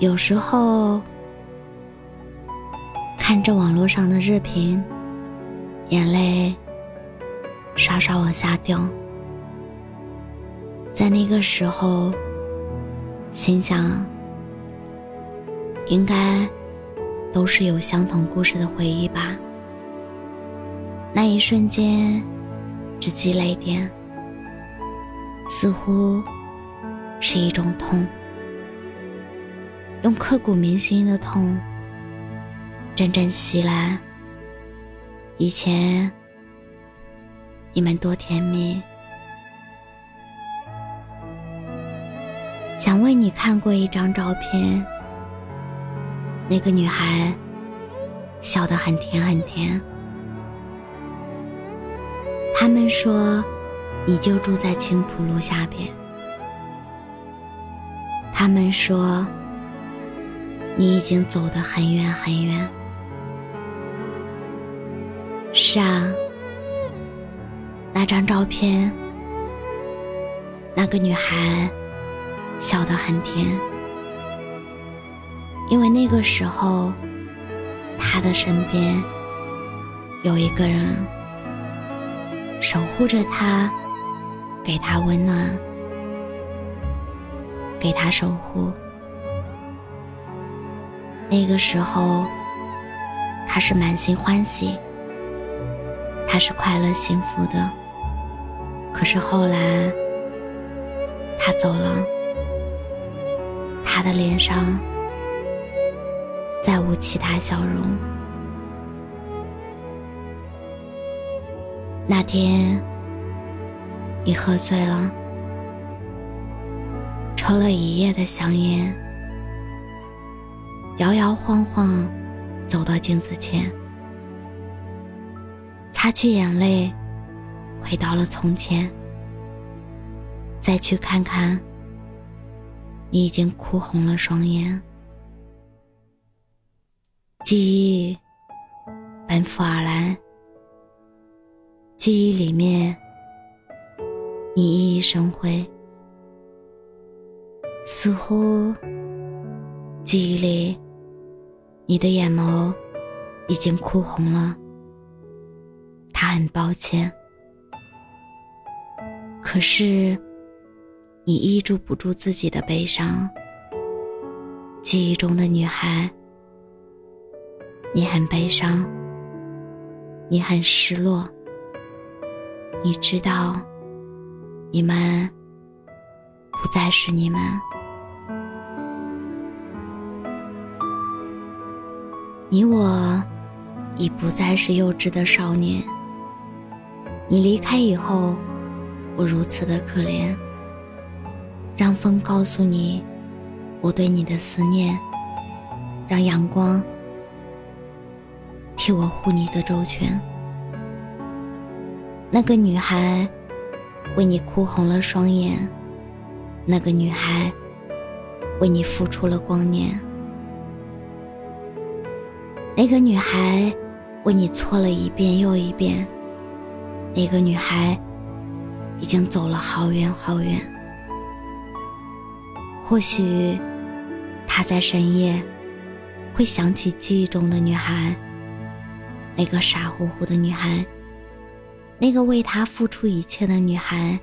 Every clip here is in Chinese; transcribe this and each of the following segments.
有时候看着网络上的日评，眼泪刷刷往下掉。在那个时候，心想，应该都是有相同故事的回忆吧。那一瞬间，只积累点，似乎是一种痛。用刻骨铭心的痛，阵阵袭来。以前你们多甜蜜，想为你看过一张照片，那个女孩笑得很甜很甜。他们说，你就住在青浦路下边。他们说。你已经走得很远很远。是啊，那张照片，那个女孩笑得很甜，因为那个时候，她的身边有一个人守护着她，给她温暖，给她守护。那个时候，他是满心欢喜，他是快乐幸福的。可是后来，他走了，他的脸上再无其他笑容。那天，你喝醉了，抽了一夜的香烟。摇摇晃晃走到镜子前，擦去眼泪，回到了从前。再去看看，你已经哭红了双眼。记忆奔赴而来，记忆里面你熠熠生辉，似乎记忆里。你的眼眸已经哭红了，他很抱歉，可是你抑制不住自己的悲伤。记忆中的女孩，你很悲伤，你很失落，你知道，你们不再是你们。你我已不再是幼稚的少年。你离开以后，我如此的可怜。让风告诉你我对你的思念，让阳光替我护你的周全。那个女孩为你哭红了双眼，那个女孩为你付出了光年。那个女孩为你错了一遍又一遍。那个女孩已经走了好远好远。或许她在深夜会想起记忆中的女孩，那个傻乎乎的女孩，那个为他付出一切的女孩，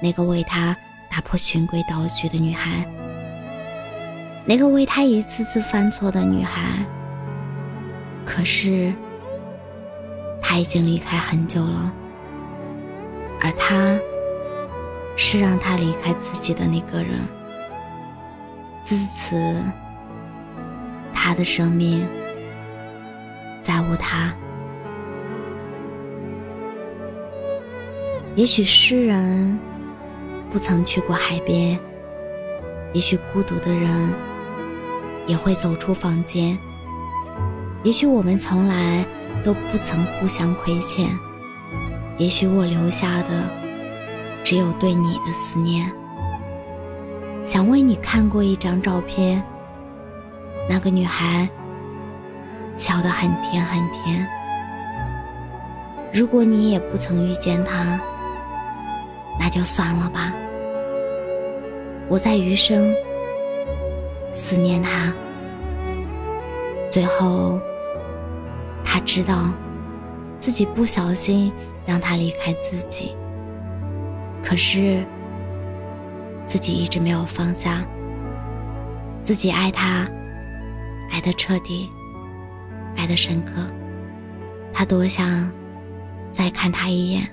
那个为他打破循规蹈矩的女孩，那个为他一次次犯错的女孩。可是，他已经离开很久了，而他，是让他离开自己的那个人。自此，他的生命再无他。也许诗人不曾去过海边，也许孤独的人也会走出房间。也许我们从来都不曾互相亏欠，也许我留下的只有对你的思念。想为你看过一张照片，那个女孩笑得很甜很甜。如果你也不曾遇见她，那就算了吧。我在余生思念她，最后。他知道，自己不小心让他离开自己，可是自己一直没有放下。自己爱他，爱的彻底，爱的深刻。他多想再看他一眼，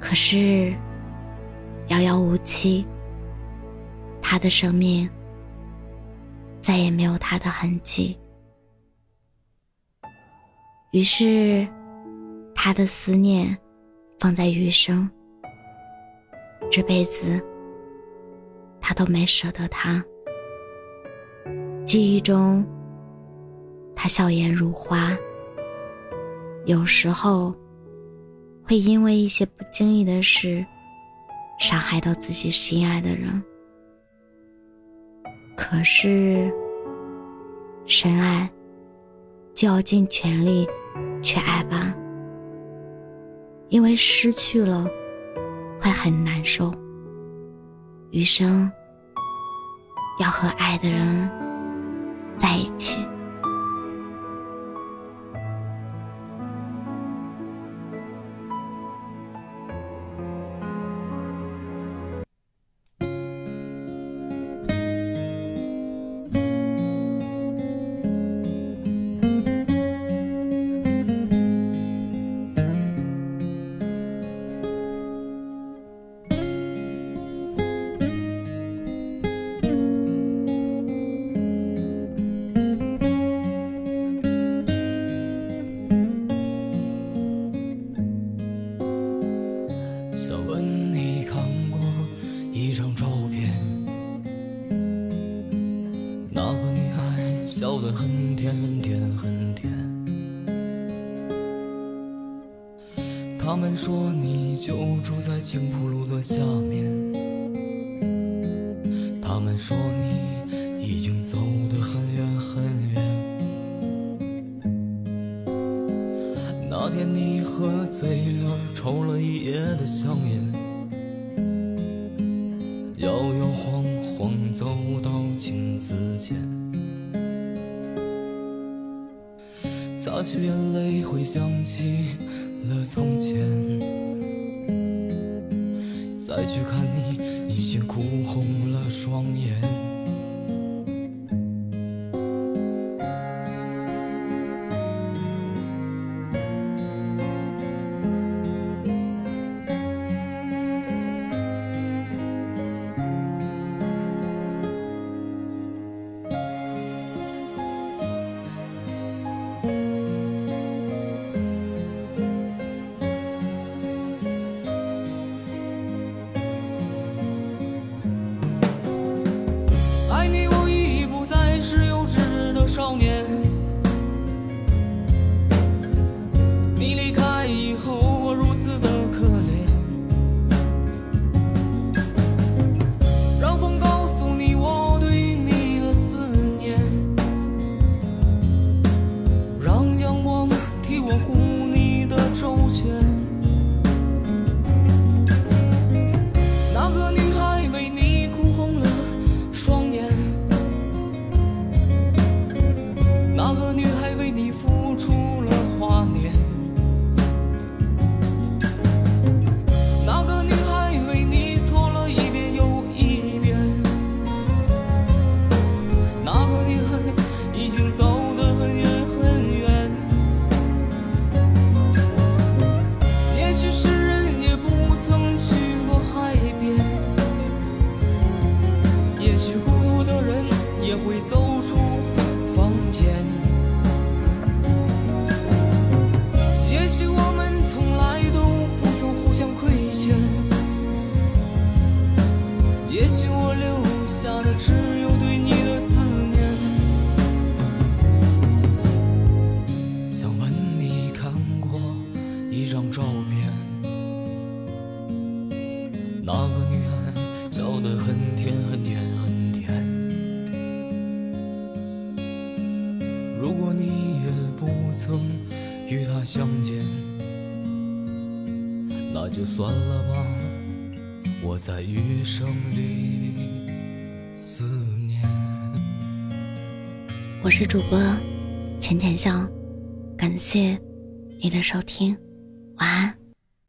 可是遥遥无期。他的生命再也没有他的痕迹。于是，他的思念放在余生，这辈子他都没舍得他。记忆中，他笑颜如花。有时候，会因为一些不经意的事，伤害到自己心爱的人。可是，深爱就要尽全力。去爱吧，因为失去了会很难受。余生要和爱的人在一起。他们说你就住在青浦路的下面。他们说你已经走得很远很远。那天你喝醉了，抽了一夜的香烟，摇摇晃晃走到镜子前。擦去眼泪，回想起了从前，再去看你，已经哭红了双眼。相见，那就算了吧。我在余生里思念。我是主播浅浅笑，感谢你的收听，晚安。